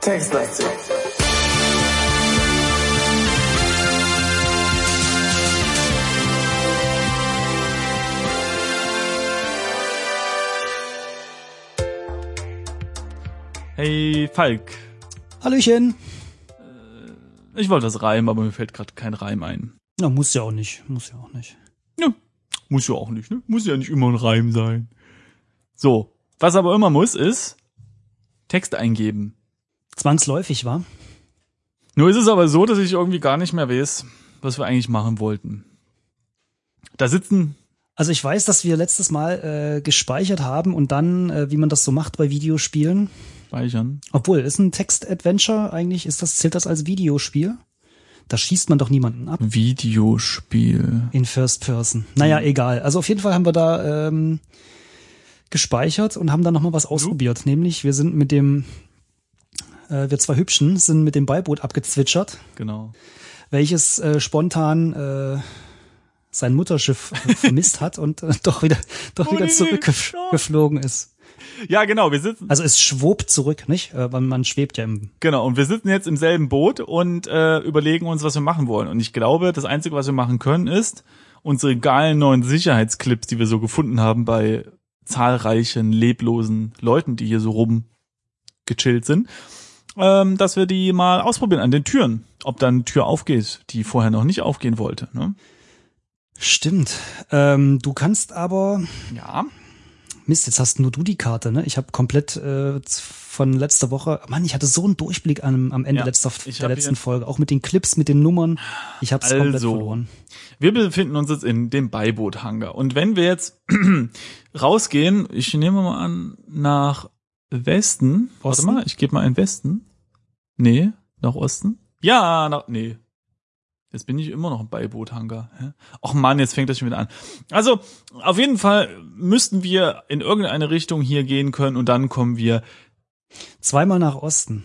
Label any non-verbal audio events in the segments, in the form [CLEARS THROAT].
Textlastig. Hey, Falk. Hallöchen. Ich wollte das reimen, aber mir fällt gerade kein Reim ein. Na, muss ja auch nicht. Muss ja auch nicht. Ja, muss ja auch nicht, ne? Muss ja nicht immer ein Reim sein. So, was aber immer muss, ist Text eingeben. Zwangsläufig, war. Nur ist es aber so, dass ich irgendwie gar nicht mehr weiß, was wir eigentlich machen wollten. Da sitzen, Also ich weiß, dass wir letztes Mal äh, gespeichert haben und dann, äh, wie man das so macht bei Videospielen. speichern. Obwohl, ist ein Text-Adventure eigentlich, ist das, zählt das als Videospiel? Da schießt man doch niemanden ab Videospiel. in First Person. Naja, egal. Also auf jeden Fall haben wir da ähm, gespeichert und haben dann nochmal was ausprobiert. Nämlich, wir sind mit dem, äh, wir zwei Hübschen sind mit dem Beiboot abgezwitschert. Genau. welches äh, spontan äh, sein Mutterschiff äh, vermisst hat und äh, doch wieder doch wieder zurückgeflogen ist. [LAUGHS] Ja, genau, wir sitzen, Also es schwobt zurück, nicht? Äh, weil man schwebt ja im genau, und wir sitzen jetzt im selben Boot und äh, überlegen uns, was wir machen wollen. Und ich glaube, das Einzige, was wir machen können, ist unsere geilen neuen Sicherheitsclips, die wir so gefunden haben bei zahlreichen leblosen Leuten, die hier so rumgechillt sind, ähm, dass wir die mal ausprobieren an den Türen, ob dann eine Tür aufgeht, die vorher noch nicht aufgehen wollte. Ne? Stimmt. Ähm, du kannst aber Ja, Mist, jetzt hast nur du die Karte, ne? Ich habe komplett äh, von letzter Woche, Mann, ich hatte so einen Durchblick am, am Ende Ja, letzter, der letzten Folge, auch mit den Clips, mit den Nummern. Ich habe es komplett Also. verloren. Wir befinden uns jetzt in dem Beiboot-Hangar. Und wenn wir jetzt [CLEARS THROAT] rausgehen, ich nehme mal an, nach Westen. Osten? Warte mal, ich gebe mal in Westen. Nee, nach Osten. Ja, nach, nee. Jetzt bin ich immer noch im Beiboot-Hangar. hä? Och man, jetzt fängt das schon wieder an. Also, auf jeden Fall müssten wir in irgendeine Richtung hier gehen können und dann kommen wir, Zweimal nach Osten,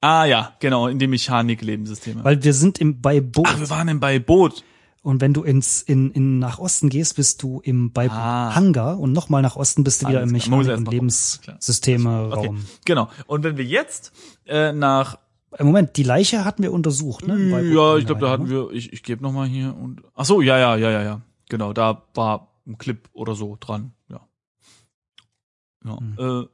ah ja, genau, in die Mechanik-Lebenssysteme. weil wir sind im Beiboot. Ach, wir waren im Beiboot. Und wenn du ins in, in nach Osten gehst, bist du im bei Ah. Hangar und nochmal nach Osten bist du wieder Alles im. Man muss Mechanik- und mal gucken. Klar. Lebenssysteme Okay, genau. Und wenn wir jetzt äh, nach Moment, die Leiche hatten wir untersucht, ne? Ja, ich glaube, da hatten ne? wir, ich, ich gebe noch mal hier und ach so, ja, ja, ja, ja, ja. Genau, da war ein Clip oder so dran, ja. Ja, Hm. äh,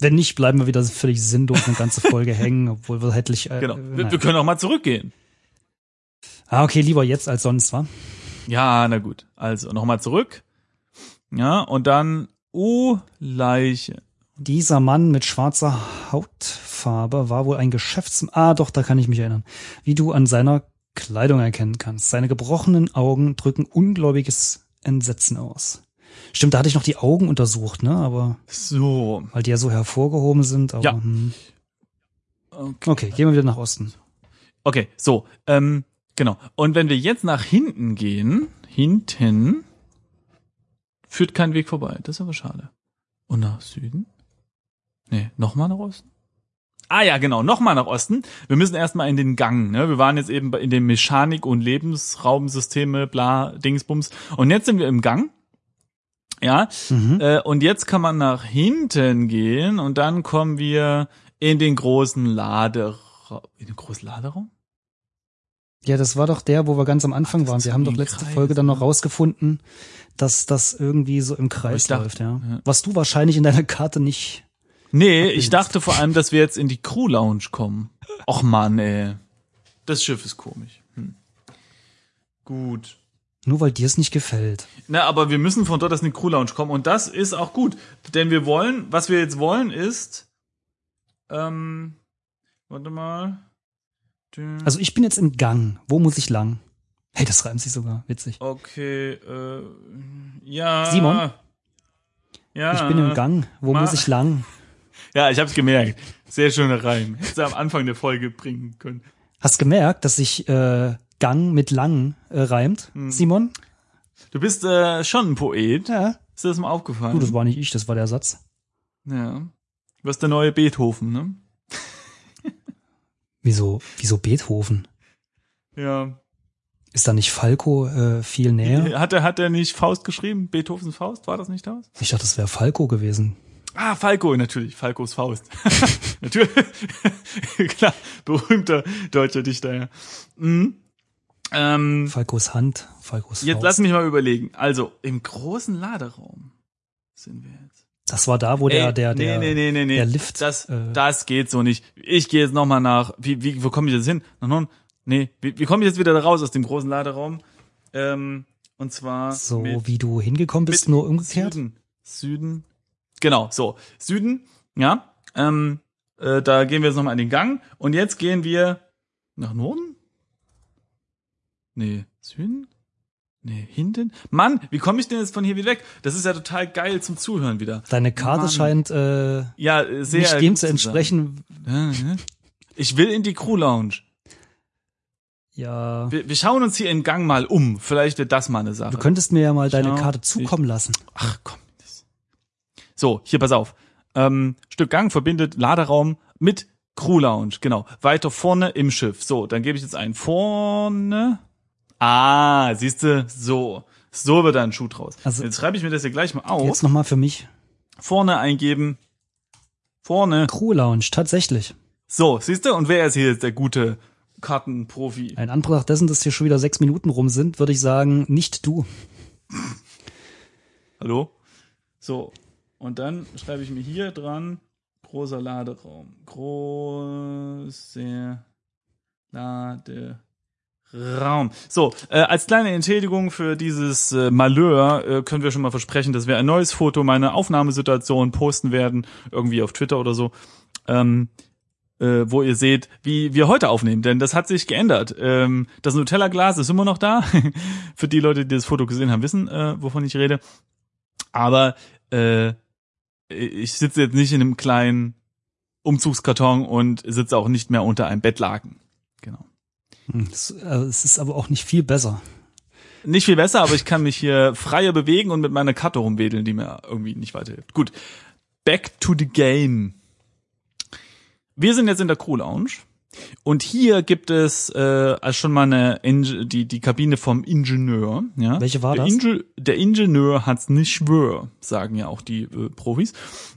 Wenn nicht, bleiben wir wieder völlig sinnlos eine ganze Folge [LAUGHS] hängen, obwohl wir hättlich. Äh, genau. äh, Wir, wir können auch mal zurückgehen. ah, okay, lieber jetzt als sonst, wa? Ja, na gut. Also noch mal zurück. Ja, und dann uh, Leiche. Dieser Mann mit schwarzer Hautfarbe war wohl ein Geschäftsmann. Ah, doch, da kann ich mich erinnern. Wie du an seiner Kleidung erkennen kannst. Seine gebrochenen Augen drücken ungläubiges Entsetzen aus. Stimmt, da hatte ich noch die Augen untersucht, ne? Aber So. weil die ja so hervorgehoben sind. Aber, Ja. hm. Okay. Okay, gehen wir wieder nach Osten. Okay, so, ähm, genau. Und wenn wir jetzt nach hinten gehen, hinten, führt kein Weg vorbei. Das ist aber schade. Und nach Süden? Nee, nochmal nach Osten? Ah ja, genau, nochmal nach Osten. Wir müssen erstmal in den Gang. Ne? Wir waren jetzt eben in den Mechanik- und Lebensraumsysteme, bla, Dingsbums. Und jetzt sind wir im Gang. Ja, Mhm. äh, und jetzt kann man nach hinten gehen und dann kommen wir in den großen Laderaum. In den großen Laderaum? Ja, das war doch der, wo wir ganz am Anfang Ach, waren. Wir haben doch letzte Kreis, Folge dann noch ne? rausgefunden, dass das irgendwie so im Kreis dachte- läuft, ja. ja. Was du wahrscheinlich in deiner Karte nicht. Nee, ich dachte vor allem, dass wir jetzt in die Crew Lounge kommen. Och man, ey. Das Schiff ist komisch. Hm. Gut. Nur weil dir es nicht gefällt. Na, aber wir müssen von dort aus in die Crew Lounge kommen und das ist auch gut, denn wir wollen, was wir jetzt wollen ist, ähm, warte mal. Also ich bin jetzt im Gang. Wo muss ich lang? Hey, das reimt sich sogar. Witzig. Okay, äh, ja. Simon? Ja. Ich bin im Gang. Wo Ma- muss ich lang? Ja, ich hab's gemerkt. Sehr schöner Reim. Hättest du am Anfang der Folge bringen können. Hast gemerkt, dass sich äh, Gang mit lang äh, reimt? Hm. Simon? Du bist äh, schon ein Poet. Ja. Ist dir das mal aufgefallen? Du, das war nicht ich, das war der Satz. Ja. Du bist der neue Beethoven, ne? [LAUGHS] Wieso, wieso Beethoven? Ja. Ist da nicht Falco äh, viel näher? Hat er, hat er nicht Faust geschrieben? Beethovens Faust? War das nicht das? Ich dachte, das wäre Falco gewesen. Ah, Falco, natürlich. Falcos Faust. [LAUGHS] natürlich. [LAUGHS] Klar, berühmter deutscher Dichter, ja. Mhm. Ähm, Falcos Hand, Falcos jetzt Faust. lass mich mal überlegen. Also, im großen Laderaum sind wir jetzt. Das war da, wo der, Ey, der, der, nee, nee, nee, der Lift. Das, äh, das geht so nicht. Ich gehe jetzt nochmal nach. Wie, wie, wo komme ich jetzt hin? Nee, wie, wie komme ich jetzt wieder da raus aus dem großen Laderaum? Ähm, und zwar so wie du hingekommen bist, nur umgekehrt. Süden. Süden. Genau, so. Süden, ja. Ähm, äh, da gehen wir jetzt nochmal in den Gang. Und jetzt gehen wir nach Norden? Nee, Süden? Nee, hinten? Mann, wie komme ich denn jetzt von hier wieder weg? Das ist ja total geil zum Zuhören wieder. Deine Karte Mann. scheint äh, Ja, sehr. nicht dem zu entsprechen. Ja. Ich will in die Crew Lounge. Ja. Wir, wir schauen uns hier im Gang mal um. Vielleicht wird das mal eine Sache. Du könntest mir ja mal deine Schau, Karte zukommen lassen. Ach komm. So, hier pass auf. Ähm, Stück Gang verbindet Laderaum mit Crew Lounge. Genau. Weiter vorne im Schiff. So, dann gebe ich jetzt ein vorne. Ah, siehste, so. So wird da ein Schuh draus. Also- jetzt schreibe ich mir das hier gleich mal auf. Jetzt nochmal für mich. Vorne eingeben. Vorne. Crew Lounge, tatsächlich. So, siehste, und wer ist hier jetzt der gute Kartenprofi? In Anbetracht dessen, dass hier schon wieder sechs Minuten rum sind, würde ich sagen, nicht du. Hallo? So. Und dann schreibe ich mir hier dran, großer Laderaum. Großer Laderaum. So, äh, als kleine Entschädigung für dieses äh, Malheur äh, können wir schon mal versprechen, dass wir ein neues Foto meiner Aufnahmesituation posten werden, irgendwie auf Twitter oder so. Ähm, äh, wo ihr seht, wie wir heute aufnehmen, denn das hat sich geändert. Ähm, das Nutella-Glas ist immer noch da. [LAUGHS] Für die Leute, die das Foto gesehen haben, wissen, äh, wovon ich rede. Aber äh, ich sitze jetzt nicht in einem kleinen Umzugskarton und sitze auch nicht mehr unter einem Bettlaken. Genau. Hm, Es, äh, es ist aber auch nicht viel besser. Nicht viel besser, aber ich kann mich hier freier bewegen und mit meiner Karte rumwedeln, die mir irgendwie nicht weiterhilft. Gut. Back to the game. Wir sind jetzt in der Crew Lounge und hier gibt es äh, schon mal eine Inge die die Kabine vom Ingenieur. Ja. Welche war der das? Inge der Ingenieur hat's nicht schwör, sagen ja auch die äh, Profis.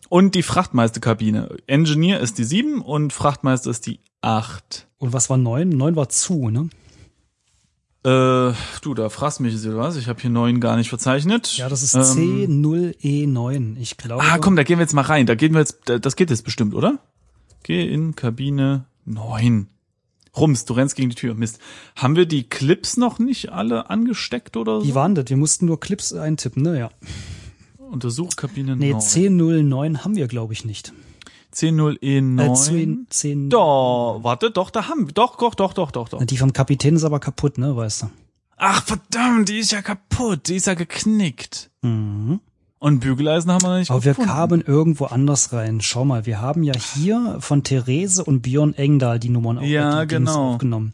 Und die Frachtmeisterkabine. Engineer ist die 7 und Frachtmeister ist die 8. Und was war neun? Neun war zu, ne? Äh, du, da fragst mich jetzt was. Ich habe hier 9 gar nicht verzeichnet. Ja, das ist Ähm, C0E9. Ich glaube. Ah, komm, da gehen wir jetzt mal rein. Da gehen wir jetzt, da- das geht jetzt bestimmt, oder? Geh in Kabine 9. Rums, du rennst gegen die Tür. Mist. Haben wir die Clips noch nicht alle angesteckt oder so? Wie waren das? Wir mussten nur Clips eintippen, ne? Ja. Untersuchkabine Nee, 9. C09 haben wir, glaube ich, nicht. C0E9. Äh, 10, 10, Doch, warte, doch, da haben wir. Doch, doch, doch, doch, doch, doch. Die vom Kapitän ist aber kaputt, ne, weißt du. Ach, verdammt, die ist ja kaputt. Die ist ja geknickt. Mhm. Und Bügeleisen haben wir noch nicht Aber wir gefunden. kamen irgendwo anders rein. Schau mal, wir haben ja hier von Therese und Björn Engdahl die Nummern Ja, die genau. aufgenommen.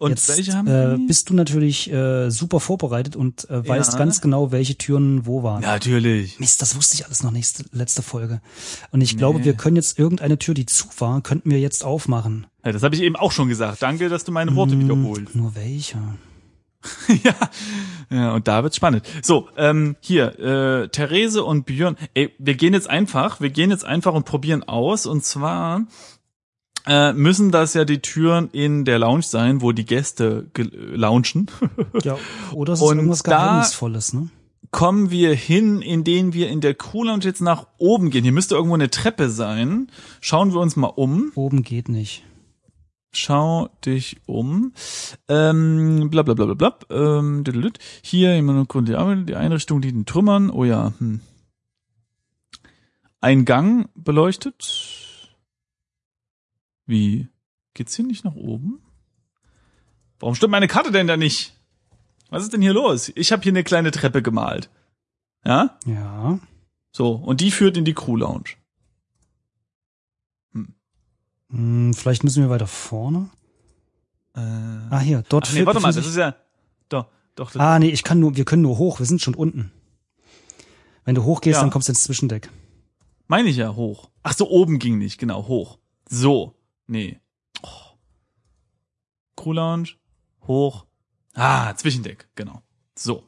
Und Jetzt welche haben äh, die? bist du natürlich äh, super vorbereitet und äh, weißt Ja. ganz genau, welche Türen wo waren. Natürlich. Mist, das wusste ich alles noch nächste, letzte Folge. Und ich glaube, wir können jetzt irgendeine Tür, die zu war, könnten wir jetzt aufmachen. Ja, das habe ich eben auch schon gesagt. Danke, dass du meine Worte wiederholst. Nur welche? [LAUGHS] ja. ja, und da wird's spannend. So, ähm, hier, äh, Therese und Björn. Ey, wir gehen jetzt einfach, wir gehen jetzt einfach und probieren aus. Und zwar äh, müssen das ja die Türen in der Lounge sein, wo die Gäste launchen. Ja, oder es ist Und irgendwas Geheimnisvolles, ne? Kommen wir hin, indem wir in der Crew Lounge jetzt nach oben gehen. Hier müsste irgendwo eine Treppe sein. Schauen wir uns mal um. Oben geht nicht. Schau dich um. Ähm, bla bla bla bla bla. Ähm, düdelüt. hier immer nur Grund die die Einrichtung liegt in Trümmern. Oh ja. Hm. Ein Gang beleuchtet. Wie? Geht's hier nicht nach oben? Warum stimmt meine Karte denn da nicht? Was ist denn hier los? Ich habe hier eine kleine Treppe gemalt. Ja? Ja. So, und die führt in die Crew Lounge. Hm, vielleicht müssen wir weiter vorne. Äh, Ah, hier, dort ach nee, warte mal, das ist ja. Doch, doch. Das Ah, nee, ich kann nur, wir können nur hoch, wir sind schon unten. Wenn du hochgehst, Ja. dann kommst du ins Zwischendeck. Meine ich ja hoch. Ach so, oben ging nicht, genau, hoch. So, nee. Oh. Crew Lounge, hoch, Ah, Zwischendeck, genau. So.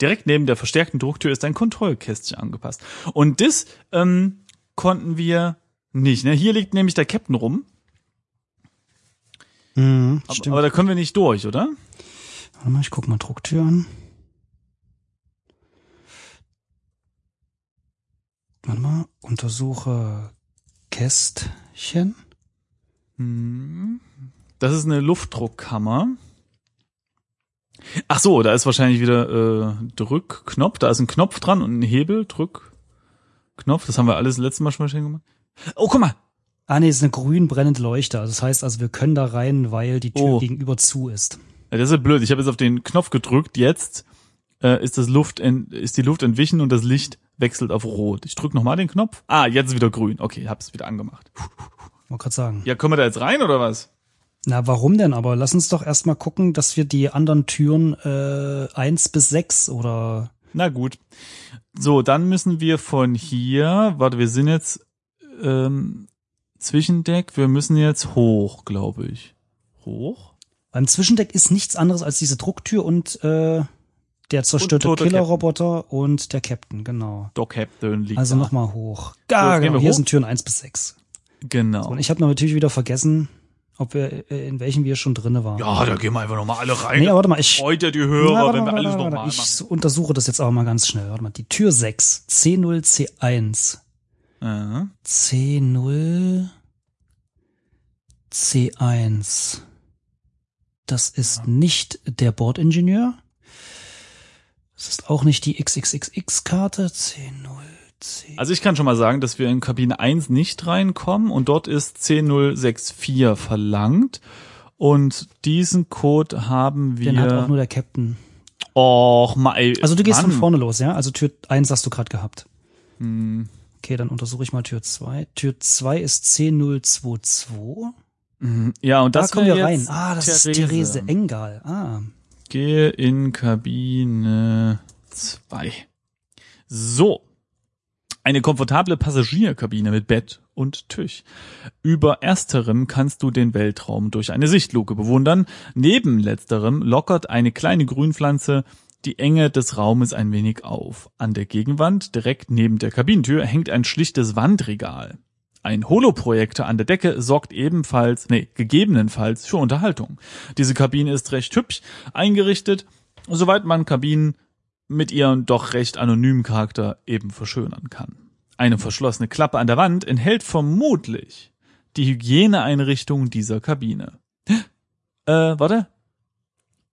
Direkt neben der verstärkten Drucktür ist ein Kontrollkästchen angepasst. Und das ähm, konnten wir nicht. Ne? Hier liegt nämlich der Captain rum. Mhm, Aber, stimmt. aber da können wir nicht durch, oder? Warte mal, ich guck mal Drucktür an. Warte mal, untersuche Kästchen. Hm. Das ist eine Luftdruckkammer. Ach so, da ist wahrscheinlich wieder äh, Drückknopf. Da ist ein Knopf dran und ein Hebel, Drückknopf. Das haben wir alles letztes Mal schon mal schön gemacht. Oh, guck mal. Ah nee, es ist eine grün brennende Leuchte. Das heißt also, wir können da rein, weil die Tür Oh. gegenüber zu ist. Ja, das ist ja blöd. Ich habe jetzt auf den Knopf gedrückt. Jetzt äh, ist das Luft ist die Luft entwichen und das Licht wechselt auf rot. Ich drück noch mal den Knopf. Ah, jetzt ist wieder grün. Okay, hab's wieder angemacht. Wollte gerade sagen. Ja, können wir da jetzt rein oder was? Na, warum denn? Aber lass uns doch erstmal gucken, dass wir die anderen Türen äh, eins bis sechs oder Na gut. So, dann müssen wir von hier, warte, wir sind jetzt ähm, Zwischendeck, wir müssen jetzt hoch, glaube ich. Hoch? beim Zwischendeck ist nichts anderes als diese Drucktür und äh, der zerstörte Killerroboter und der Captain, genau. Doc Captain liegt Also da. nochmal hoch. So, jetzt gehen genau. Hier hoch. sind Türen eins bis sechs. Genau. Und ich habe natürlich wieder vergessen, ob wir äh, in welchen wir schon drinne waren. ja, da gehen wir einfach nochmal alle rein. Nee, warte mal, ich Freut ja die Hörer, Na, warte wenn wir alles nochmal machen. Ich untersuche das jetzt auch mal ganz schnell. Warte mal, die Tür 6, C0, C1. Äh, C0, C1. Das ist nicht der Bordingenieur. Das ist auch nicht die XXXX-Karte. C0, C. Also ich kann schon mal sagen, dass wir in Kabine 1 nicht reinkommen und dort ist C064 verlangt. Und diesen Code haben wir. Den hat auch nur der Captain. Och, ma, ey, Also du gehst Mann. von vorne los, ja? Also Tür 1 hast du gerade gehabt. Hm, Okay, dann untersuche ich mal Tür 2. Tür 2 ist C022. hm, Ja, und Da das kommen wir rein. Ah, das ist Therese Engal. Ah. Gehe in Kabine 2. So. Eine komfortable Passagierkabine mit Bett und Tisch. Über ersterem kannst du den Weltraum durch eine Sichtluke bewundern. Neben letzterem lockert eine kleine Grünpflanze die Enge des Raumes ein wenig auf. An der Gegenwand, direkt neben der Kabinentür, hängt ein schlichtes Wandregal. Ein Holoprojektor an der Decke sorgt ebenfalls, nee, gegebenenfalls für Unterhaltung. Diese Kabine ist recht hübsch eingerichtet, soweit man Kabinen mit ihrem doch recht anonymen Charakter eben verschönern kann. Eine verschlossene Klappe an der Wand enthält vermutlich die Hygieneeinrichtung dieser Kabine. Äh, warte.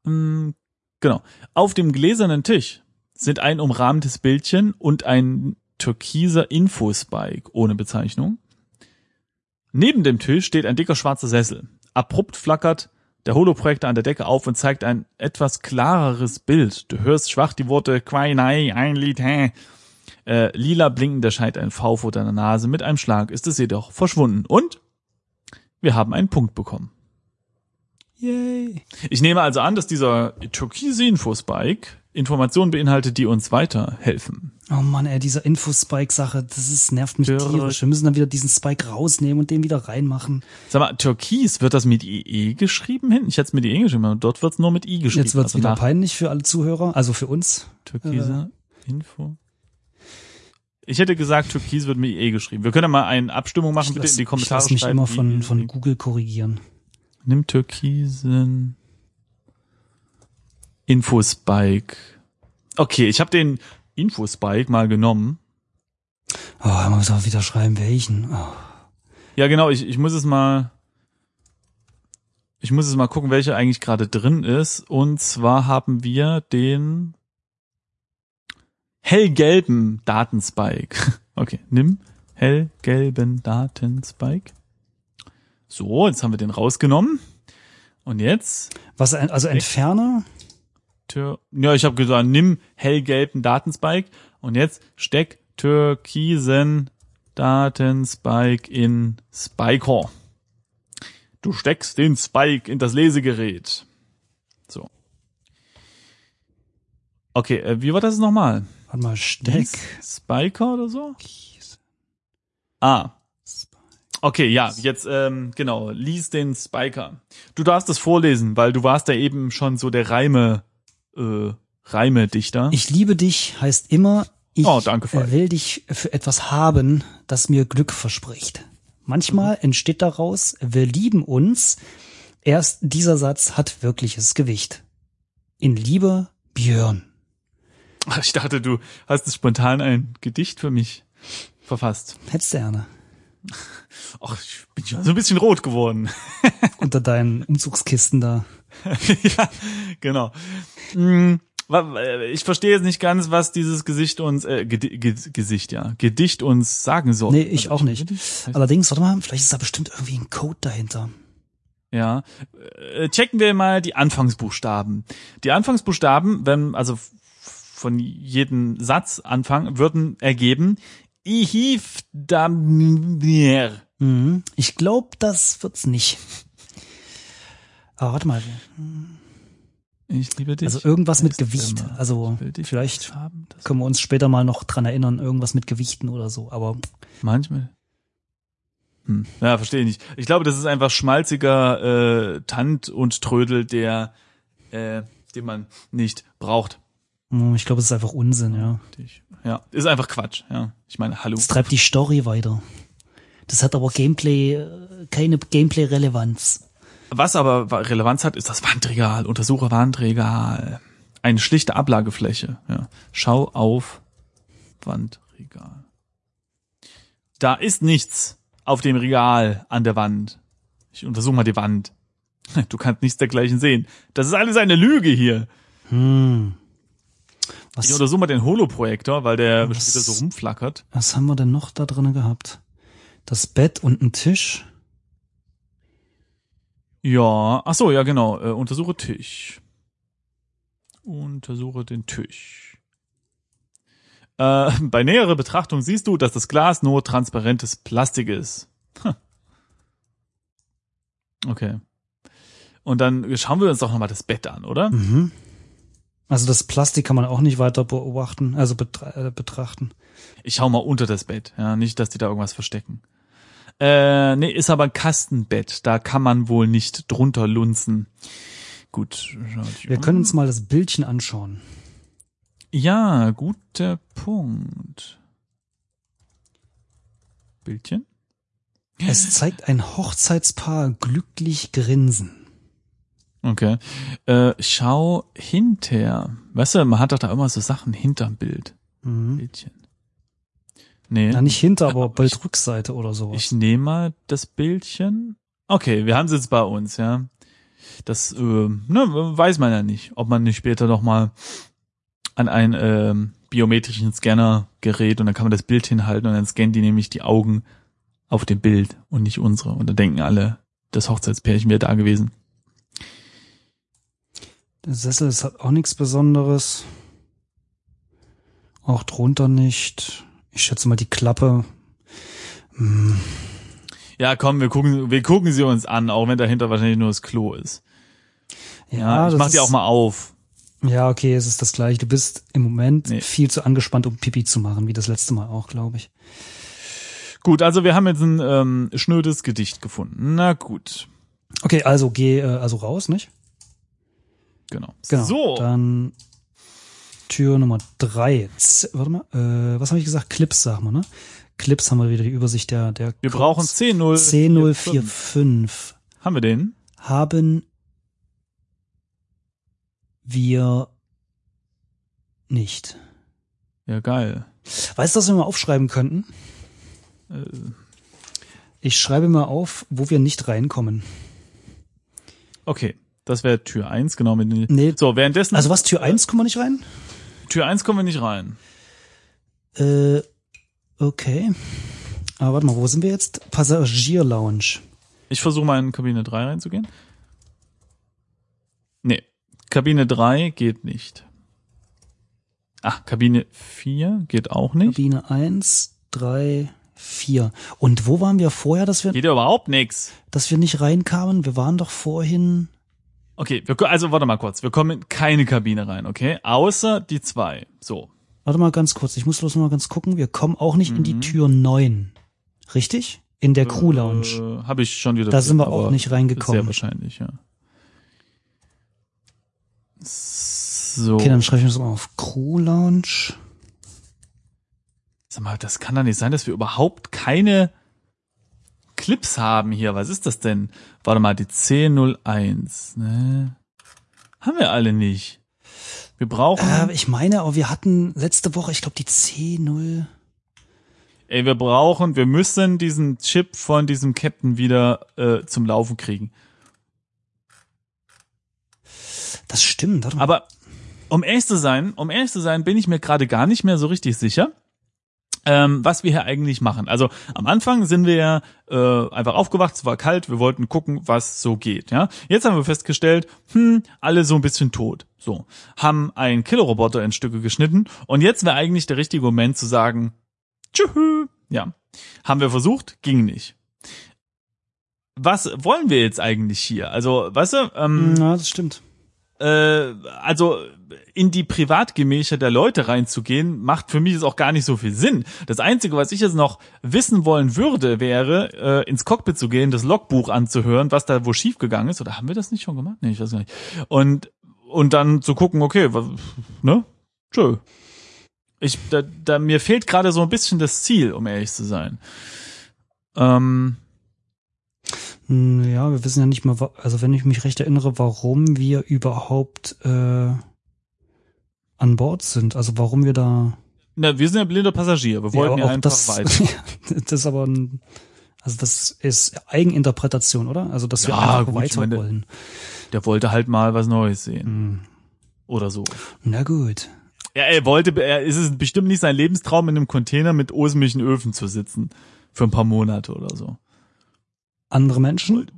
Hm, genau. Auf dem gläsernen Tisch sind ein umrahmtes Bildchen und ein türkiser Infospike ohne Bezeichnung. Neben dem Tisch steht ein dicker schwarzer Sessel. Abrupt flackert der Holoprojektor an der Decke auf und zeigt ein etwas klareres Bild. Du hörst schwach die Worte Quai Nai, ein Lied, hä. Äh, lila blinkend erscheint ein V vor deiner Nase. Mit einem Schlag ist es jedoch verschwunden. Und wir haben einen Punkt bekommen. Yay. Ich nehme also an, dass dieser türkise Infospike Informationen beinhaltet, die uns weiterhelfen. Oh Mann, ey, diese Infospike-Sache, das ist, nervt mich Irre. tierisch. Wir müssen dann wieder diesen Spike rausnehmen und den wieder reinmachen. Sag mal, Türkis, wird das mit IE geschrieben hinten? Ich hätte es mit IE geschrieben, aber dort wird es nur mit I geschrieben. Jetzt wird's also wieder peinlich für alle Zuhörer, also für uns. Türkise Info. Ich hätte gesagt, Türkis wird mit IE geschrieben. Wir können ja mal eine Abstimmung machen, ich bitte lass, in die Kommentare ich lass mich schreiben. immer von, von Google korrigieren. Nimm Türkisen Infospike. Okay, ich habe den Infospike mal genommen. Oh, man muss auch wieder schreiben, welchen. Oh. Ja, genau, ich, ich muss es mal ich muss es mal gucken, welcher eigentlich gerade drin ist. Und zwar haben wir den hellgelben Datenspike. [LAUGHS] Okay, nimm hellgelben Datenspike. So, jetzt haben wir den rausgenommen. Und jetzt Was, also Entferner? Tür ja, ich habe gesagt, nimm hellgelben Datenspike und jetzt steck türkisen Datenspike in Spiker. Du steckst den Spike in das Lesegerät. So. Okay, äh, wie war das nochmal? Warte mal, Steck. Spiker oder so? Ah. Okay, ja, jetzt ähm, genau, lies den Spiker. Du darfst es vorlesen, weil du warst ja eben schon so der Reime äh, Reime-Dichter. Ich liebe dich heißt immer, ich Oh, danke, Falk. will dich für etwas haben, das mir Glück verspricht. Manchmal Mhm. entsteht daraus, wir lieben uns. Erst dieser Satz hat wirkliches Gewicht. In Liebe, Björn. Ich dachte, du hast spontan ein Gedicht für mich verfasst. Hättest du gerne. [LAUGHS] Ach, ich bin schon so ein bisschen rot geworden. [LAUGHS] Unter deinen Umzugskisten da. [LAUGHS] ja, genau. Hm, wa- Ich verstehe jetzt nicht ganz, was dieses Gesicht uns, äh, Gesicht, ja, Gedicht uns sagen soll. Nee, ich Also, auch nicht. Allerdings, warte mal, vielleicht ist da bestimmt irgendwie ein Code dahinter. Ja. Äh, Checken wir mal die Anfangsbuchstaben. Die Anfangsbuchstaben, wenn, also von jedem Satz Anfang, würden ergeben, Damir. Mhm. Ich glaube, das wird's nicht. Aber warte mal. Ich liebe dich. Also irgendwas mit Gewicht. immer, Also vielleicht haben. Können wir uns später mal noch dran erinnern, irgendwas mit Gewichten oder so. Aber Manchmal. Hm. Ja, verstehe ich nicht. Ich glaube, das ist einfach schmalziger äh, Tant und Trödel, der, äh, den man nicht braucht. Hm, ich glaube, es ist einfach Unsinn, ja. Ja, ist einfach Quatsch. Ja, ich meine, hallo. Es treibt die Story weiter. Das hat aber Gameplay, äh, keine Gameplay-Relevanz. Was aber Relevanz hat, ist das Wandregal. Untersuche Wandregal. Eine schlichte Ablagefläche. Ja. Schau auf Wandregal. Da ist nichts auf dem Regal an der Wand. Ich untersuche mal die Wand. [LAUGHS] Du kannst nichts dergleichen sehen. Das ist alles eine Lüge hier. Hm. Ich Was, untersuche mal den Holoprojektor, weil der Was- wieder so rumflackert. was haben wir denn noch da drin gehabt? Das Bett und ein Tisch. Ja, ach so, ja genau. Äh, untersuche Tisch. Untersuche den Tisch. Äh, [LAUGHS] bei näherer Betrachtung siehst du, dass das Glas nur transparentes Plastik ist. Hm. Okay. Und dann schauen wir uns doch nochmal das Bett an, oder? Mhm. Also das Plastik kann man auch nicht weiter beobachten, also betra äh, betrachten. Ich schau mal unter das Bett, ja, nicht, dass die da irgendwas verstecken. Äh, nee, ist aber ein Kastenbett, da kann man wohl nicht drunter lunzen. Gut. Wir um. können uns mal das Bildchen anschauen. Ja, guter Punkt. Bildchen? Es zeigt ein Hochzeitspaar glücklich grinsen. Okay. Äh, schau hinter. Weißt du, man hat doch da immer so Sachen hinterm Bild. Mhm. Bildchen. Nee. Ja, nicht hinter, aber Aber bald ich- Rückseite oder sowas. Ich nehme mal das Bildchen. Okay, wir haben es jetzt bei uns, ja. Das äh, ne, weiß man ja nicht, ob man nicht später noch mal an einen ähm, biometrischen Scanner gerät und dann kann man das Bild hinhalten und dann scannen die nämlich die Augen auf dem Bild und nicht unsere. Und dann denken alle, das Hochzeitspärchen wäre da gewesen. Der Sessel ist halt auch nichts Besonderes. Auch drunter nicht. Ich schätze mal die Klappe. Hm, Ja, komm, wir gucken, wir gucken sie uns an, auch wenn dahinter wahrscheinlich nur das Klo ist. Ja, ich das mach die auch mal auf. Ja, okay, es ist das gleiche. Du bist im Moment Nee. viel zu angespannt, um Pipi zu machen, wie das letzte Mal auch, glaube ich. Gut, also wir haben jetzt ein ähm, schnödes Gedicht gefunden. Na gut, Okay, also geh äh, also raus, nicht? Genau. Genau. So, Dann Tür Nummer drei. Z warte mal, äh, was habe ich gesagt? Clips, sagen wir, ne? Clips haben wir wieder die Übersicht der der wir Codes. brauchen 10.0. C045 Haben wir den? haben wir nicht. Ja, geil. Weißt du, was wir mal aufschreiben könnten? Äh, Ich schreibe mal auf, wo wir nicht reinkommen. okay, das wäre Tür 1, genau. Mit Nee. So, währenddessen, Also was, Tür 1 kommen wir nicht rein? Tür 1 kommen wir nicht rein. Äh, okay. Aber warte mal, wo sind wir jetzt? Passagier-Lounge. Ich versuche mal in Kabine 3 reinzugehen. Nee, Kabine 3 geht nicht. Ach, Kabine 4 geht auch nicht. Kabine 1, 3, 4. Und wo waren wir vorher, dass wir, Geht ja überhaupt nix. dass wir nicht reinkamen? Wir waren doch vorhin. Okay, wir, also warte mal kurz. Wir kommen in keine Kabine rein, okay? Außer die zwei. So. Warte mal ganz kurz, ich muss bloß noch mal ganz gucken. Wir kommen auch nicht in die Tür 9. Richtig? In der Crew Lounge. Äh, Habe ich schon wieder. da sind wir auch nicht Sehr reingekommen. wahrscheinlich, ja. So. Okay, dann schreibe ich das mal auf. Crew Lounge. Sag mal, das kann doch nicht sein, dass wir überhaupt keine Clips haben hier. Was ist das denn? Warte mal, die C01, ne? Haben wir alle nicht. Wir brauchen, Äh, ich meine, aber wir hatten letzte Woche, ich glaube, die C0. ey, wir brauchen, wir müssen diesen Chip von diesem Captain wieder äh, zum Laufen kriegen. Das stimmt. Aber um ehrlich zu sein, um ehrlich zu sein, bin ich mir gerade gar nicht mehr so richtig sicher, ähm, was wir hier eigentlich machen. Also am Anfang sind wir ja äh, einfach aufgewacht, es war kalt, wir wollten gucken, was so geht. Ja, jetzt haben wir festgestellt, hm, alle so ein bisschen tot. So haben einen Killerroboter in Stücke geschnitten und jetzt wäre eigentlich der richtige Moment zu sagen, tschüss. Ja, haben wir versucht, ging nicht. Was wollen wir jetzt eigentlich hier? Also, weißt du, ähm, Ja, das stimmt. Äh, also in die Privatgemächer der Leute reinzugehen, macht für mich jetzt auch gar nicht so viel Sinn. Das Einzige, was ich jetzt noch wissen wollen würde, wäre, äh, ins Cockpit zu gehen, das Logbuch anzuhören, was da wo schiefgegangen ist. Oder haben wir das nicht schon gemacht? Nee, ich weiß gar nicht. Und, und dann zu gucken, okay, was, ne? Tschö. Ich, da, da, mir fehlt gerade so ein bisschen das Ziel, um ehrlich zu sein. Ähm, Hm, Ja, wir wissen ja nicht mal, also wenn ich mich recht erinnere, warum wir überhaupt äh, an Bord sind. Also warum wir da. na, wir sind ja blinde Passagier. Wir wollten ja, auch einfach das, [LAUGHS] weiter. das ist aber ein, also das ist Eigeninterpretation, oder? Also dass wir Ja, einfach gut, weiter meine, wollen. Der wollte halt mal was Neues sehen. Hm. Oder so. Na gut. Ja, er wollte, er ist es bestimmt nicht sein Lebenstraum, in einem Container mit osmischen Öfen zu sitzen. Für ein paar Monate oder so. Andere Menschen?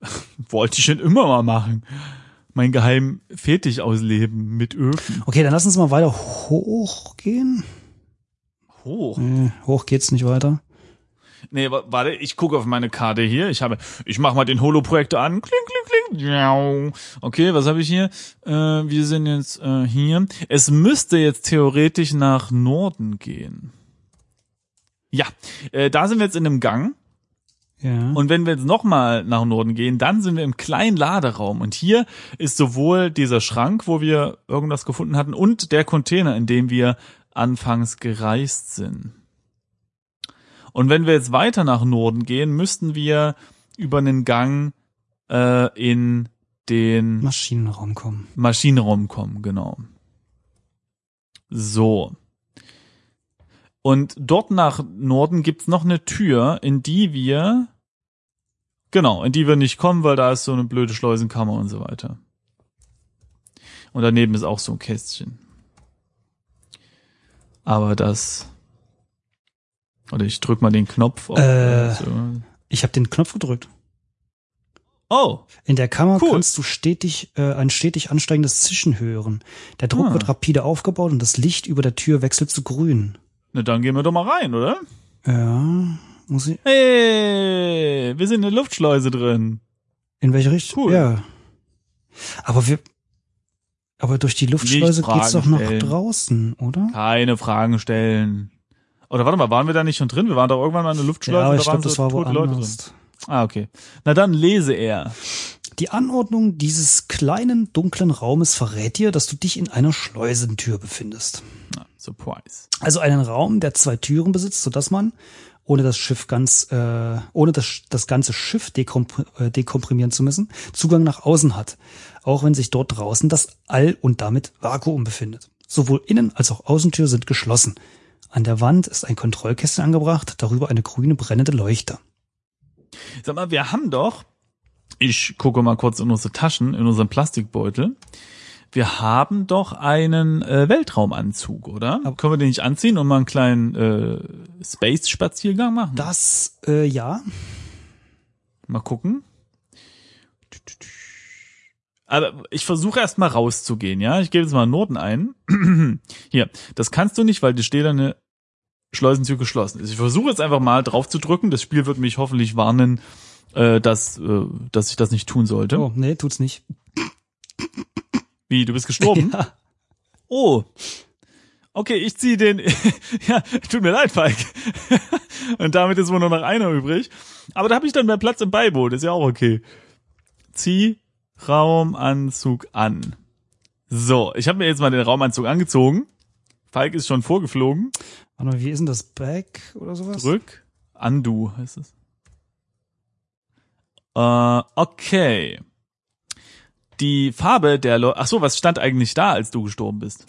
[LAUGHS] Wollte ich schon immer mal machen. Mein geheim Fetisch ausleben mit Öfen. Okay, dann lass uns mal weiter hochgehen. Hoch. Nee, hoch geht's nicht weiter. Nee, wa- warte, ich gucke auf meine Karte hier. Ich habe, ich mach mal den Holo-Projektor an. Kling, kling, kling. Okay, was habe ich hier? Äh, wir sind jetzt äh, hier. Es müsste jetzt theoretisch nach Norden gehen. Ja, äh, da sind wir jetzt in einem Gang. Ja. Und wenn wir jetzt nochmal nach Norden gehen, dann sind wir im kleinen Laderaum. Und hier ist sowohl dieser Schrank, wo wir irgendwas gefunden hatten, und der Container, in dem wir anfangs gereist sind. Und wenn wir jetzt weiter nach Norden gehen, müssten wir über einen Gang äh, in den Maschinenraum kommen. Maschinenraum kommen, genau. So. Und dort nach Norden gibt's noch eine Tür, in die wir, genau, in die wir nicht kommen, weil da ist so eine blöde Schleusenkammer und so weiter. Und daneben ist auch so ein Kästchen. Aber das, oder ich drück mal den Knopf auf. Äh. so. Ich habe den Knopf gedrückt. Oh, In der Kammer Cool. kannst du stetig äh, ein stetig ansteigendes Zischen hören. Der Druck Ah. wird rapide aufgebaut und das Licht über der Tür wechselt zu grün. Na dann gehen wir doch mal rein, oder? Ja, muss ich. Hey, wir sind in der Luftschleuse drin. In welche Richtung? Cool. Ja. Aber wir. Aber durch die Luftschleuse geht's doch nach stellen. draußen, oder? Keine Fragen stellen. Oder warte mal, waren wir da nicht schon drin? Wir waren doch irgendwann mal in der Luftschleuse. Ja, aber da ich waren glaube, das war tote Leute drin. woanders. Ah, okay. Na dann lese er. Die Anordnung dieses kleinen, dunklen Raumes verrät dir, dass du dich in einer Schleusentür befindest. Na, surprise. Also einen Raum, der zwei Türen besitzt, sodass man, ohne das Schiff ganz, äh, ohne das, das ganze Schiff dekomp äh, dekomprimieren zu müssen, Zugang nach außen hat. Auch wenn sich dort draußen das All und damit Vakuum befindet. Sowohl Innen- als auch Außentür sind geschlossen. An der Wand ist ein Kontrollkästchen angebracht, darüber eine grüne brennende Leuchte. Sag mal, wir haben doch, ich gucke mal kurz in unsere Taschen, in unseren Plastikbeutel. Wir haben doch einen äh, Weltraumanzug, oder? Aber- Können wir den nicht anziehen und mal einen kleinen äh, Space-Spaziergang machen? Das, äh, ja. Mal gucken. Aber ich versuche erst mal rauszugehen, ja? Ich gebe jetzt mal Noten ein. [CLEARS THROAT] Hier, das kannst du nicht, weil die steht eine Schleusentür geschlossen ist. Ich versuche jetzt einfach mal drauf zu drücken. Das Spiel wird mich hoffentlich warnen, äh, dass, äh, dass ich das nicht tun sollte. Oh, nee, tut's nicht. Wie, du bist gestorben? [LAUGHS] Ja. Oh. Okay, ich ziehe den. [LAUGHS] ja, tut mir leid, Falk. [LAUGHS] Und damit ist wohl nur noch einer übrig. Aber da habe ich dann mehr Platz im Beiboot, ist ja auch okay. Zieh Raumanzug an. So, ich habe mir jetzt mal den Raumanzug angezogen. Falk ist schon vorgeflogen. Warte mal, wie ist denn das Back oder sowas? Zurück. Undo heißt es. Äh, okay. Die Farbe der Leu Ach so, was stand eigentlich da, als du gestorben bist?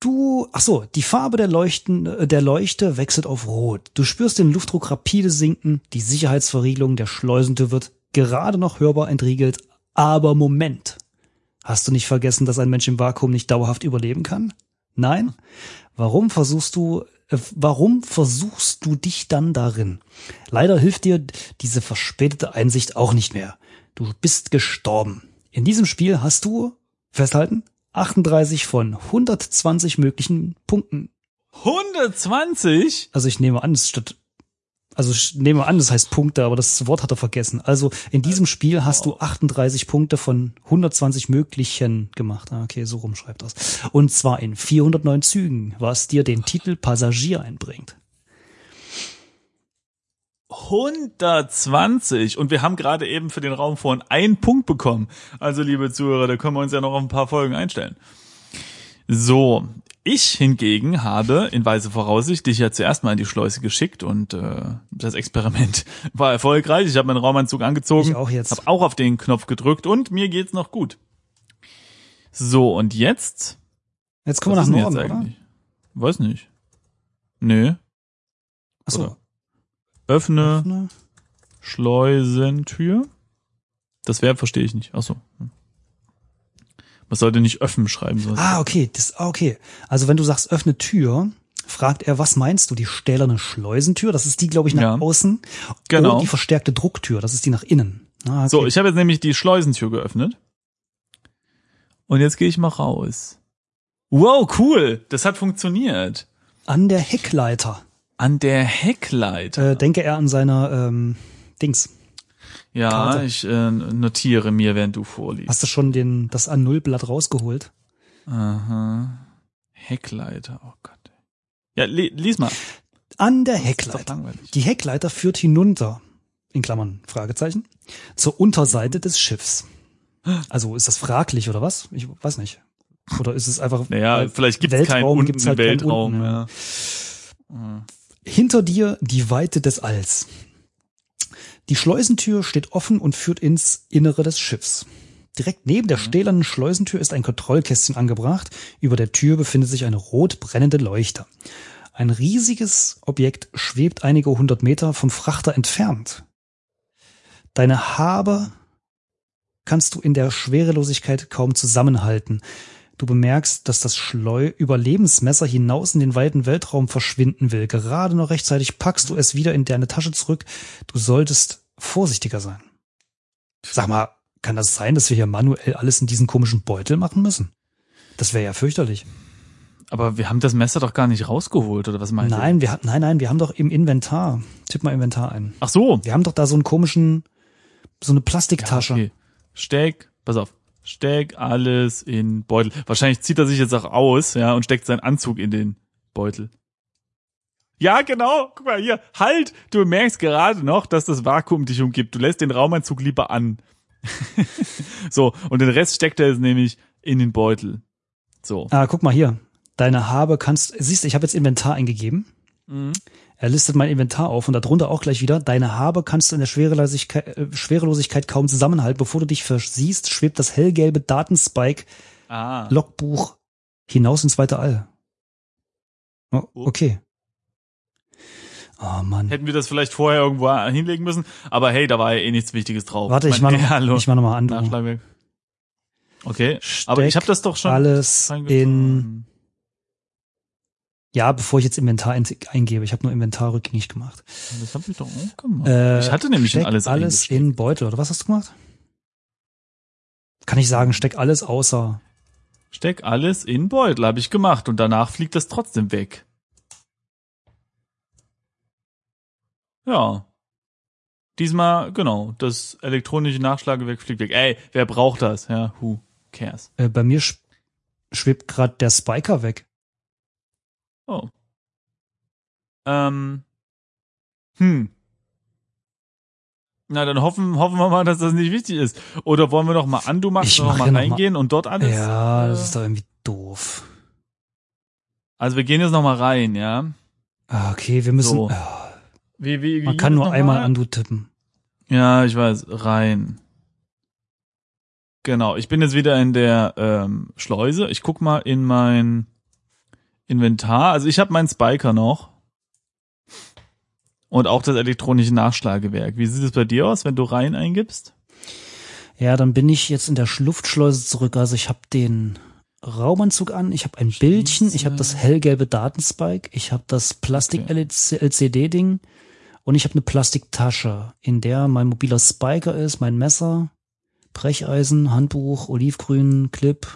Du, ach so, die Farbe der Leuchten, äh, der Leuchte wechselt auf Rot. Du spürst den Luftdruck rapide sinken, die Sicherheitsverriegelung der Schleusentür wird gerade noch hörbar entriegelt. Aber Moment. Hast du nicht vergessen, dass ein Mensch im Vakuum nicht dauerhaft überleben kann? Nein? Warum versuchst du, warum versuchst du dich dann darin? Leider hilft dir diese verspätete Einsicht auch nicht mehr. Du bist gestorben. In diesem Spiel hast du, festhalten, 38 von 120 möglichen Punkten. 120? Also ich nehme an, es statt also ich nehme an, das heißt Punkte, aber das Wort hat er vergessen. Also in diesem Spiel hast du 38 Punkte von 120 möglichen gemacht. Ah, Okay, so rum schreibt das. Und zwar in 409 Zügen, was dir den Titel Passagier einbringt. 120 und wir haben gerade eben für den Raum vorhin einen Punkt bekommen. Also liebe Zuhörer, da können wir uns ja noch auf ein paar Folgen einstellen. So, ich hingegen habe in weise Voraussicht dich ja zuerst mal in die Schleuse geschickt und äh, das Experiment [LAUGHS] war erfolgreich. Ich habe meinen Raumanzug angezogen, Ich auch jetzt. habe auch auf den Knopf gedrückt und mir geht's noch gut. So und jetzt Jetzt kommen wir nach Norden, oder? Weiß nicht. Nö. Achso. Öffne Öffne. Schleusentür. Das Verb verstehe ich nicht. Ach so. Hm. Man sollte nicht öffnen schreiben. Sondern Ah, okay, das, ah, okay. Also wenn du sagst, öffne Tür, fragt er, was meinst du? Die stählerne Schleusentür, das ist die, glaube ich, nach Ja. außen. Genau. Und die verstärkte Drucktür, das ist die nach innen. Ah, okay. So, ich habe jetzt nämlich die Schleusentür geöffnet. Und jetzt gehe ich mal raus. Wow, cool. Das hat funktioniert. An der Heckleiter. An der Heckleiter. Äh, denke er an seiner ähm, Dings. Ja, Karte. ich äh, notiere mir, während du vorliest. Hast du schon den, das A0-Blatt rausgeholt? Aha. Heckleiter. Oh Gott. Ja, li lies mal. An der Heckleiter. Die Heckleiter führt hinunter, in Klammern, Fragezeichen, zur Unterseite des Schiffs. Also ist das fraglich oder was? Ich weiß nicht. Oder ist es einfach. Naja, vielleicht gibt es keinen Weltraum unten gibt's halt keinen Weltraum. unten, ja. Hinter dir die Weite des Alls. Die Schleusentür steht offen und führt ins Innere des Schiffs. Direkt neben der stählernen Schleusentür ist ein Kontrollkästchen angebracht. Über der Tür befindet sich eine rot brennende Leuchte. Ein riesiges Objekt schwebt einige hundert Meter vom Frachter entfernt. Deine Habe kannst du in der Schwerelosigkeit kaum zusammenhalten. Du bemerkst, dass das Schleu Überlebensmesser hinaus in den weiten Weltraum verschwinden will. Gerade noch rechtzeitig packst du es wieder in deine Tasche zurück. Du solltest vorsichtiger sein. Sag mal, kann das sein, dass wir hier manuell alles in diesen komischen Beutel machen müssen? Das wäre ja fürchterlich. Aber wir haben das Messer doch gar nicht rausgeholt, oder was meinst du? Nein, wir, ha- nein, nein, wir haben doch im Inventar. Tipp mal Inventar ein. Ach so. Wir haben doch da so einen komischen, so eine Plastiktasche. Okay. Steck, pass auf. Steck alles in Beutel. Wahrscheinlich zieht er sich jetzt auch aus, ja, und steckt seinen Anzug in den Beutel. Ja, genau. Guck mal hier. Halt. Du merkst gerade noch, dass das Vakuum dich umgibt. Du lässt den Raumanzug lieber an. [LAUGHS] so. Und den Rest steckt er jetzt nämlich in den Beutel. So. Ah, guck mal hier. Deine Habe kannst, siehst du, ich habe jetzt Inventar eingegeben. Mhm. Er listet mein Inventar auf und darunter auch gleich wieder. Deine Habe kannst du in der Schwerelosigkeit, äh, Schwerelosigkeit kaum zusammenhalten. Bevor du dich versiehst, schwebt das hellgelbe Datenspike Ah. Logbuch hinaus ins weite All. Oh, okay. Oh Mann. Hätten wir das vielleicht vorher irgendwo hinlegen müssen. Aber hey, da war ja eh nichts Wichtiges drauf. Warte, ich mach noch, hallo. ich mach noch mal an. Okay. Aber ich habe das doch schon alles in, ja, bevor ich jetzt Inventar ein, eingebe. Ich habe nur Inventar rückgängig gemacht. Das habe ich doch auch gemacht. Äh, ich hatte nämlich steck alles alles in Beutel, oder was hast du gemacht? Kann ich sagen, steck alles außer. Steck alles in Beutel, habe ich gemacht. Und danach fliegt das trotzdem weg. Ja. Diesmal, genau, das elektronische Nachschlagewerk fliegt weg. Ey, wer braucht das? Ja, who cares? Äh, bei mir sch schwebt gerade der Spiker weg. Oh. Ähm. Hm. Na, dann hoffen, hoffen wir mal, dass das nicht wichtig ist. Oder wollen wir noch mal Andu machen, Ich noch mach mal ja noch reingehen und dort alles? ja, das ist doch irgendwie doof. Also wir gehen jetzt noch mal rein, ja? Ah, okay, wir müssen. So. ah, Wie, wie, wie man kann nur einmal mal? Andu tippen. Ja, ich weiß, rein. Genau, ich bin jetzt wieder in der ähm, Schleuse. Ich guck mal in mein Inventar. Also ich habe meinen Spiker noch. Und auch das elektronische Nachschlagewerk. Wie sieht es bei dir aus, wenn du rein eingibst? Ja, dann bin ich jetzt in der Luftschleuse zurück. Also ich habe den Raumanzug an, ich habe ein Bildchen, ich habe das hellgelbe Datenspike, ich habe das Plastik-LCD-Ding und ich habe eine Plastiktasche, in der mein mobiler Spiker ist, mein Messer, Brecheisen, Handbuch, Olivgrün, Clip.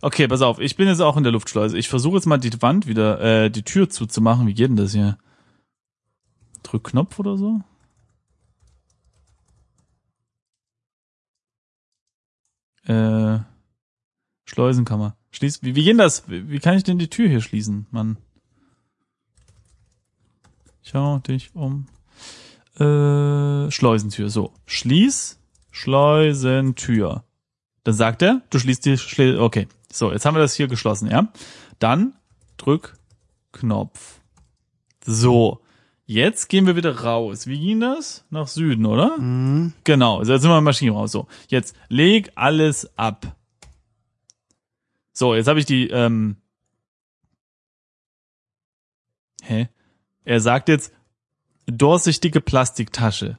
Okay, pass auf, ich bin jetzt auch in der Luftschleuse. Ich versuche jetzt mal die Wand wieder, äh, die Tür zuzumachen. Wie geht denn das hier? Drück Knopf oder so? Äh, Schleusenkammer. Schließ, wie, wie geht das? Wie, wie kann ich denn die Tür hier schließen, Mann? Schau dich um. Äh, Schleusentür, so. Schließ Schleusentür. Dann sagt er, du schließt die Schle Okay, so, jetzt haben wir das hier geschlossen, ja? Dann drück Knopf. So, jetzt gehen wir wieder raus. Wie ging das? Nach Süden, oder? Mhm. Genau, also jetzt sind wir im Maschinenraum. So, jetzt leg alles ab. So, jetzt habe ich die, ähm, hä? Er sagt jetzt, durchsichtige Plastiktasche.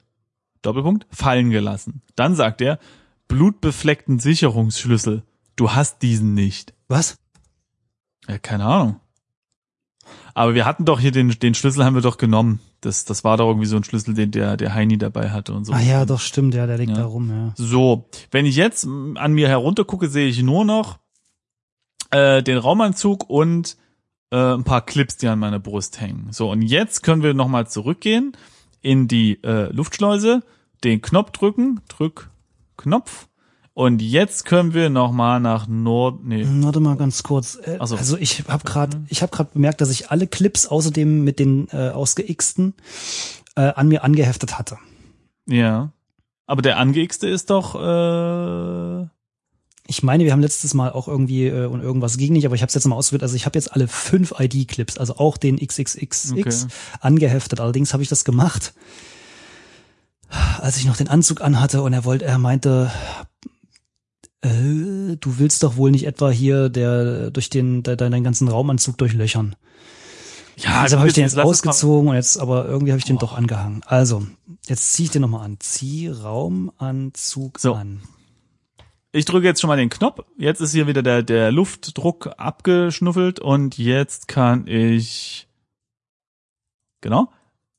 Doppelpunkt, fallen gelassen. Dann sagt er, blutbefleckten Sicherungsschlüssel. Du hast diesen nicht. Was? Ja, keine Ahnung. Aber wir hatten doch hier den, den Schlüssel haben wir doch genommen. Das, das war doch irgendwie so ein Schlüssel, den der, der Heini dabei hatte und so. Ah ja, doch, stimmt, ja, der liegt Ja. da rum, ja. So, wenn ich jetzt an mir heruntergucke, sehe ich nur noch äh, den Raumanzug und äh, ein paar Clips, die an meiner Brust hängen. So, und jetzt können wir nochmal zurückgehen in die äh, Luftschleuse, den Knopf drücken, drück Knopf. Und jetzt können wir nochmal nach Nord, nee, Hm, Warte mal ganz kurz. Äh, so. Also ich habe gerade, ich habe gerade bemerkt, dass ich alle Clips außerdem mit den äh, ausgeixten äh, an mir angeheftet hatte. ja. Aber der angexte ist doch, äh, Ich meine, wir haben letztes Mal auch irgendwie und äh, irgendwas ging nicht, aber ich habe es jetzt mal ausprobiert. Also ich habe jetzt alle fünf ID-Clips, also auch den XXXX Okay. angeheftet. Allerdings habe ich das gemacht, als ich noch den Anzug anhatte und er wollte, er meinte, äh, du willst doch wohl nicht etwa hier der durch den de, deinen ganzen Raumanzug durchlöchern. ja, also habe ich den jetzt ausgezogen und jetzt, aber irgendwie habe ich den doch angehangen. Also, jetzt ziehe ich den nochmal an. Zieh Raumanzug So. an. Ich drücke jetzt schon mal den Knopf. Jetzt ist hier wieder der, der Luftdruck abgeschnuffelt und jetzt kann ich. Genau.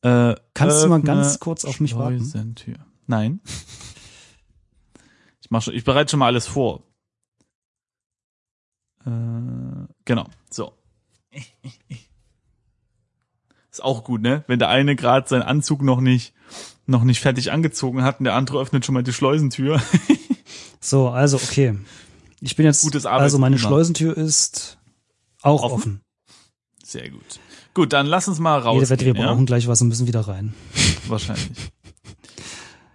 Äh, Kannst du mal ganz kurz auf mich warten? Nein. [LAUGHS] Ich mach schon, ich bereite schon mal alles vor. Äh, genau. So. [LAUGHS] Ist auch gut, ne? Wenn der eine gerade seinen Anzug noch nicht noch nicht fertig angezogen hat und der andere öffnet schon mal die Schleusentür. [LAUGHS] So, also okay. Ich bin jetzt, Gutes also meine. Schleusentür ist auch Offen? offen. Sehr gut. Gut, dann lass uns mal Jede Wette, wir. Ja? brauchen gleich was und müssen wieder rein. [LAUGHS] Wahrscheinlich.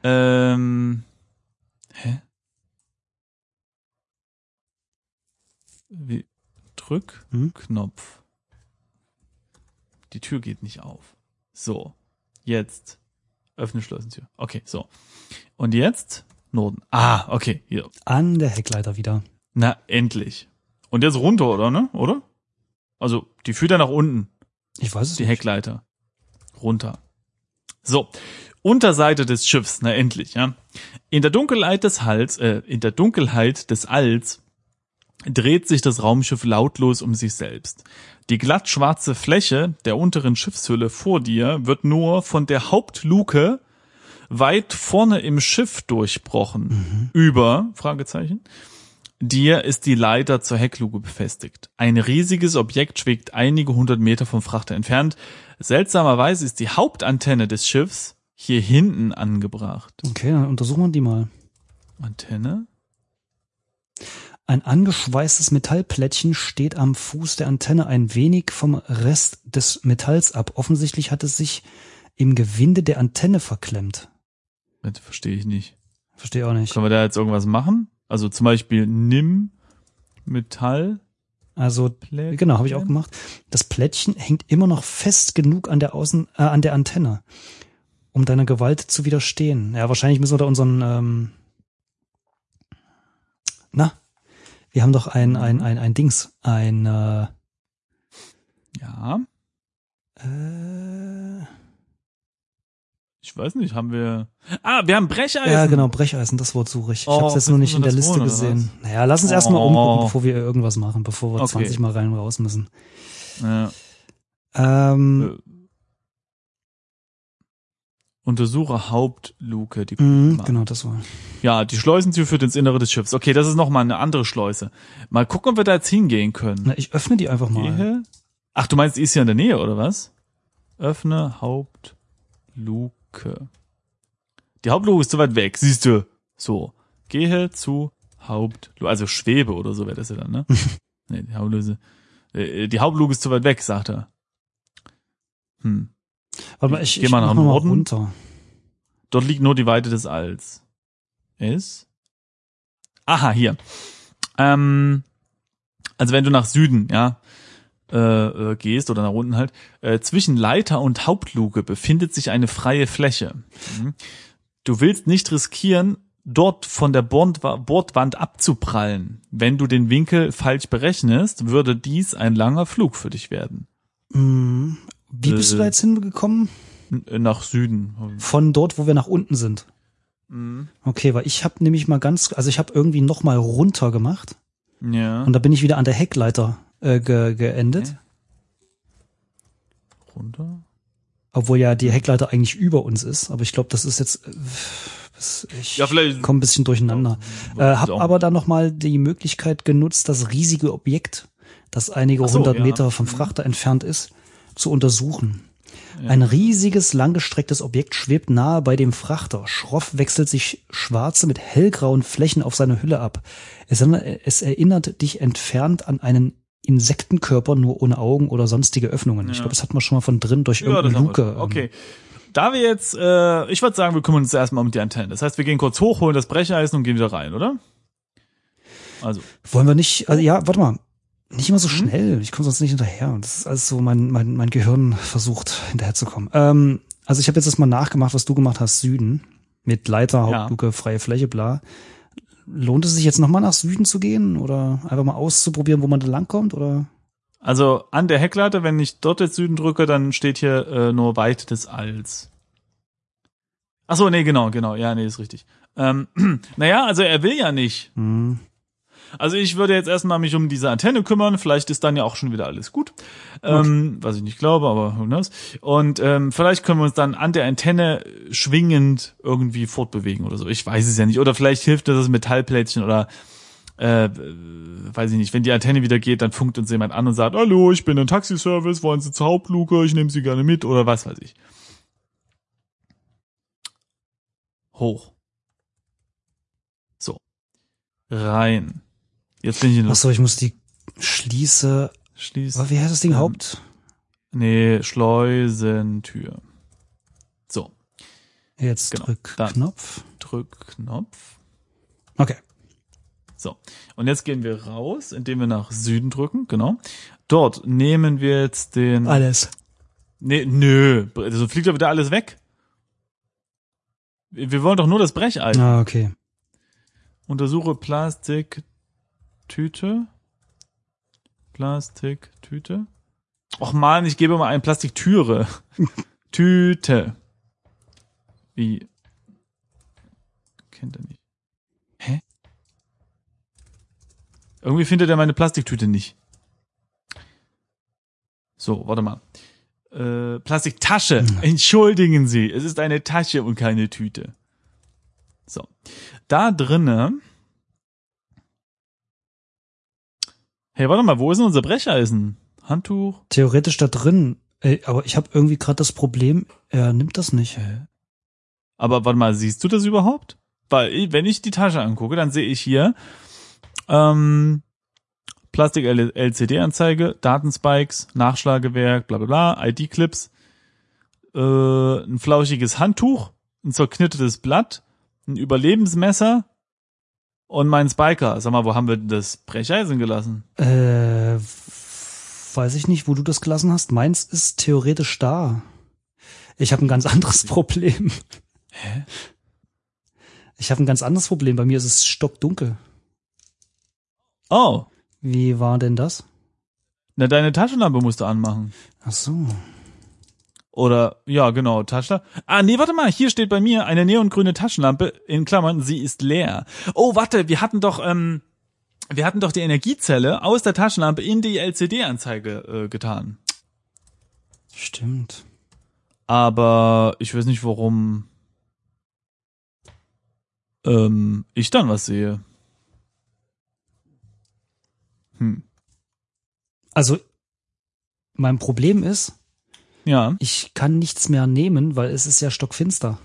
ähm, hä? Wie, drück, Hm? Knopf. Die Tür geht nicht auf. So, jetzt öffne Schleusentür. Okay, so. Und jetzt Norden. Ah, okay, hier. An der Heckleiter wieder. Na, endlich. Und jetzt runter, oder, ne? Oder? Also, die führt ja nach unten. Ich weiß es Die nicht. Heckleiter. Runter. So. Unterseite des Schiffs, na endlich, ja. In der Dunkelheit des Hals, äh, in der Dunkelheit des Alls dreht sich das Raumschiff lautlos um sich selbst. Die glatt schwarze Fläche der unteren Schiffshülle vor dir wird nur von der Hauptluke weit vorne im Schiff durchbrochen. Über, Fragezeichen. Dir ist die Leiter zur Heckluke befestigt. Ein riesiges Objekt schwebt einige hundert Meter vom Frachter entfernt. Seltsamerweise ist die Hauptantenne des Schiffs hier hinten angebracht. Okay, dann untersuchen wir die mal. Antenne? Ein angeschweißtes Metallplättchen steht am Fuß der Antenne ein wenig vom Rest des Metalls ab. Offensichtlich hat es sich im Gewinde der Antenne verklemmt. Das verstehe ich nicht. Verstehe auch nicht. Können wir da jetzt irgendwas machen? Also zum Beispiel nimm Metall. Also Plättchen? genau, habe ich auch gemacht. Das Plättchen hängt immer noch fest genug an der Außen äh, an der Antenne, um deiner Gewalt zu widerstehen. Ja, wahrscheinlich müssen wir da unseren ähm, na, wir haben doch ein ein ein ein Dings, ein äh, Ja, äh, ich weiß nicht, haben wir. Ah, wir haben Brecheisen. ja genau Brecheisen, das Wort suche ich. Ich Oh, habe es jetzt noch nicht in der Liste holen, gesehen. Naja, lass uns erstmal Oh. umgucken, bevor wir irgendwas machen, bevor wir Okay. 20 Mal rein und raus müssen. Ja. Ähm, Äh, Untersuche Hauptluke. Die mh, genau, das war. Ja, die Schleusentür führt ins Innere des Schiffs. Okay, das ist nochmal eine andere Schleuse. Mal gucken, ob wir da jetzt hingehen können. Na, ich öffne die einfach mal. Gehe. Ach, du meinst, die ist ja in der Nähe, oder was? Öffne Hauptluke. Die Hauptluke ist zu weit weg, siehst du. So. Gehe zu Hauptluke. Also Schwebe oder so wäre das ja dann, ne? [LAUGHS] nee, die Hauptluke, äh, die Hauptluke ist zu weit weg, sagt er. Hm. Warte mal, ich, Geh ich mal mach nach mal Norden. runter. Dort liegt nur die Weite des Alls. Ist? Aha, hier. Ähm, also wenn du nach Süden, ja, äh, äh, gehst oder nach unten halt, äh, zwischen Leiter und Hauptluke befindet sich eine freie Fläche. Mhm. Du willst nicht riskieren, dort von der Bordwa- Bordwand abzuprallen. Wenn du den Winkel falsch berechnest, würde dies ein langer Flug für dich werden. Mhm. Wie bist du Äh. da jetzt hingekommen? Äh, Nach Süden. Von dort, wo wir nach unten sind. Mhm. Okay, weil ich habe nämlich mal ganz, also ich habe irgendwie noch mal runter gemacht Ja. und da bin ich wieder an der Heckleiter äh, ge, geendet, Okay. Runter. obwohl ja die Heckleiter eigentlich über uns ist. Aber ich glaube, das ist jetzt, äh, ich Ja, vielleicht- komme ein bisschen durcheinander. Ja, Äh, hab aber dann noch mal die Möglichkeit genutzt, das riesige Objekt, das einige so, hundert ja. Meter vom Mhm. Frachter entfernt ist, zu untersuchen. Ja. Ein riesiges, langgestrecktes Objekt schwebt nahe bei dem Frachter. Schroff wechselt sich schwarze mit hellgrauen Flächen auf seiner Hülle ab. Es, es erinnert dich entfernt an einen Insektenkörper, nur ohne Augen oder sonstige Öffnungen. Ich Ja. glaube, das hat man schon mal von drin durch Ja, irgendeine Luke. ähm, Okay. Da wir jetzt, äh, ich würde sagen, wir kümmern uns erstmal um die Antenne. Das heißt, wir gehen kurz hoch, holen das Brecheisen und gehen wieder rein, oder? Also, Wollen wir nicht, also ja, warte mal. Nicht immer so Mhm. schnell. Ich komme sonst nicht hinterher. Das ist alles so, mein, mein, mein Gehirn versucht, hinterherzukommen. Ähm, also ich habe jetzt das mal nachgemacht, was du gemacht hast, Süden. Mit Leiter, Ja. Hauptluke, freie Fläche, bla. Lohnt es sich jetzt nochmal nach Süden zu gehen oder einfach mal auszuprobieren, wo man da langkommt? Oder? also an der Heckleiter, wenn ich dort jetzt Süden drücke, dann steht hier äh, nur Weite des Alls. Ach so, nee, genau, genau. Ja, nee, ist richtig. Ähm, [CLEARS THROAT] naja, also er will ja nicht. Hm. Also ich würde jetzt erstmal mich um diese Antenne kümmern. Vielleicht ist dann ja auch schon wieder alles gut. Ähm, was ich nicht glaube, aber who knows. Und ähm, vielleicht können wir uns dann an der Antenne schwingend irgendwie fortbewegen oder so. Ich weiß es ja nicht. Oder vielleicht hilft das Metallplättchen oder äh, weiß ich nicht. Wenn die Antenne wieder geht, dann funkt uns jemand an und sagt, hallo, ich bin ein Taxiservice, wollen Sie zur Hauptluke, ich nehme Sie gerne mit oder was weiß ich. Hoch. So. Rein. Jetzt bin ich in Ach so, ich muss die schließe. Schließen. Wie heißt das Ding? Ähm, Haupt? Nee, Schleusentür. So, Jetzt genau, drück dann. Knopf. Drückknopf. Okay. So. Und jetzt gehen wir raus, indem wir nach Süden drücken, genau. Dort nehmen wir jetzt den. Alles. Nee, nö. Also fliegt doch wieder alles weg. Wir wollen doch nur das Brecheisen. Ah, okay. Untersuche Plastiktüte. Plastiktüte. Och man, ich gebe mal ein Plastiktüre. [LAUGHS] Tüte. Wie? Kennt er nicht. Hä? Irgendwie findet er meine Plastiktüte nicht. So, warte mal. Äh, Plastiktasche. Entschuldigen Sie, es ist eine Tasche und keine Tüte. So. Da drinne. Hey, warte mal, wo ist denn unser Brecheisen? Handtuch? Theoretisch da drin. Ey, aber ich habe irgendwie gerade das Problem, er nimmt das nicht. Aber warte mal, siehst du das überhaupt? Weil, wenn ich die Tasche angucke, dann sehe ich hier Ähm, Plastik-LCD-Anzeige, Datenspikes, Nachschlagewerk, bla bla bla, ID-Clips, äh, ein flauschiges Handtuch, ein zerknittetes Blatt, ein Überlebensmesser und mein Spiker. Sag mal, wo haben wir denn das Brecheisen gelassen? Äh, weiß ich nicht, wo du das gelassen hast. Meins ist theoretisch da. Ich habe ein ganz anderes Problem. Hä? Ich habe ein ganz anderes Problem. Bei mir ist es stockdunkel. Oh, Wie war denn das? na deine Taschenlampe musst du anmachen. Ach so. Oder, ja, genau, Taschenlampe. Ah, nee, warte mal, hier steht bei mir eine neongrüne Taschenlampe, in Klammern, sie ist leer. Oh, warte, wir hatten doch, ähm, wir hatten doch die Energiezelle aus der Taschenlampe in die LCD-Anzeige äh, getan. Stimmt. Aber ich weiß nicht, warum ähm, ich dann was sehe. Hm. Also, mein Problem ist, Ja. ich kann nichts mehr nehmen, weil es ist ja stockfinster.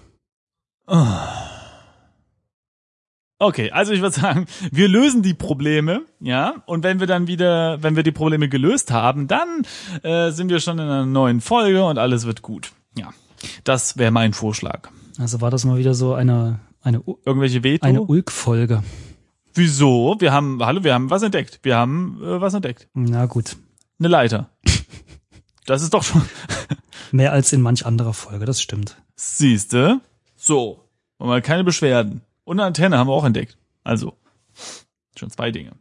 Okay, also ich würde sagen, wir lösen die Probleme, ja, und wenn wir dann wieder, wenn wir die Probleme gelöst haben, dann äh, sind wir schon in einer neuen Folge und alles wird gut. Ja, das wäre mein Vorschlag. Also war das mal wieder so eine, eine, Irgendwelche Veto? eine Ulk-Folge. Wieso? Wir haben, hallo, wir haben was entdeckt. Wir haben äh, was entdeckt. Na gut. Eine Leiter. Das ist doch schon, [LAUGHS] Mehr als in manch anderer Folge, das stimmt. siehste. So, und mal keine Beschwerden. Und eine Antenne haben wir auch entdeckt. Also, schon zwei Dinge.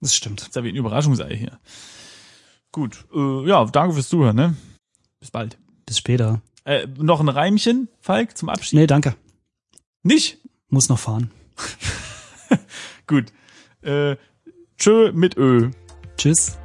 Das stimmt. ist ja wie ein Überraschungsei hier. Gut, äh, ja, danke fürs Zuhören, ne? Bis bald. Bis später. Äh, noch ein Reimchen, Falk, zum Abschied? Nee, danke. Nicht? Muss noch fahren. [LAUGHS] Gut. Äh, tschö mit Ö. Tschüss.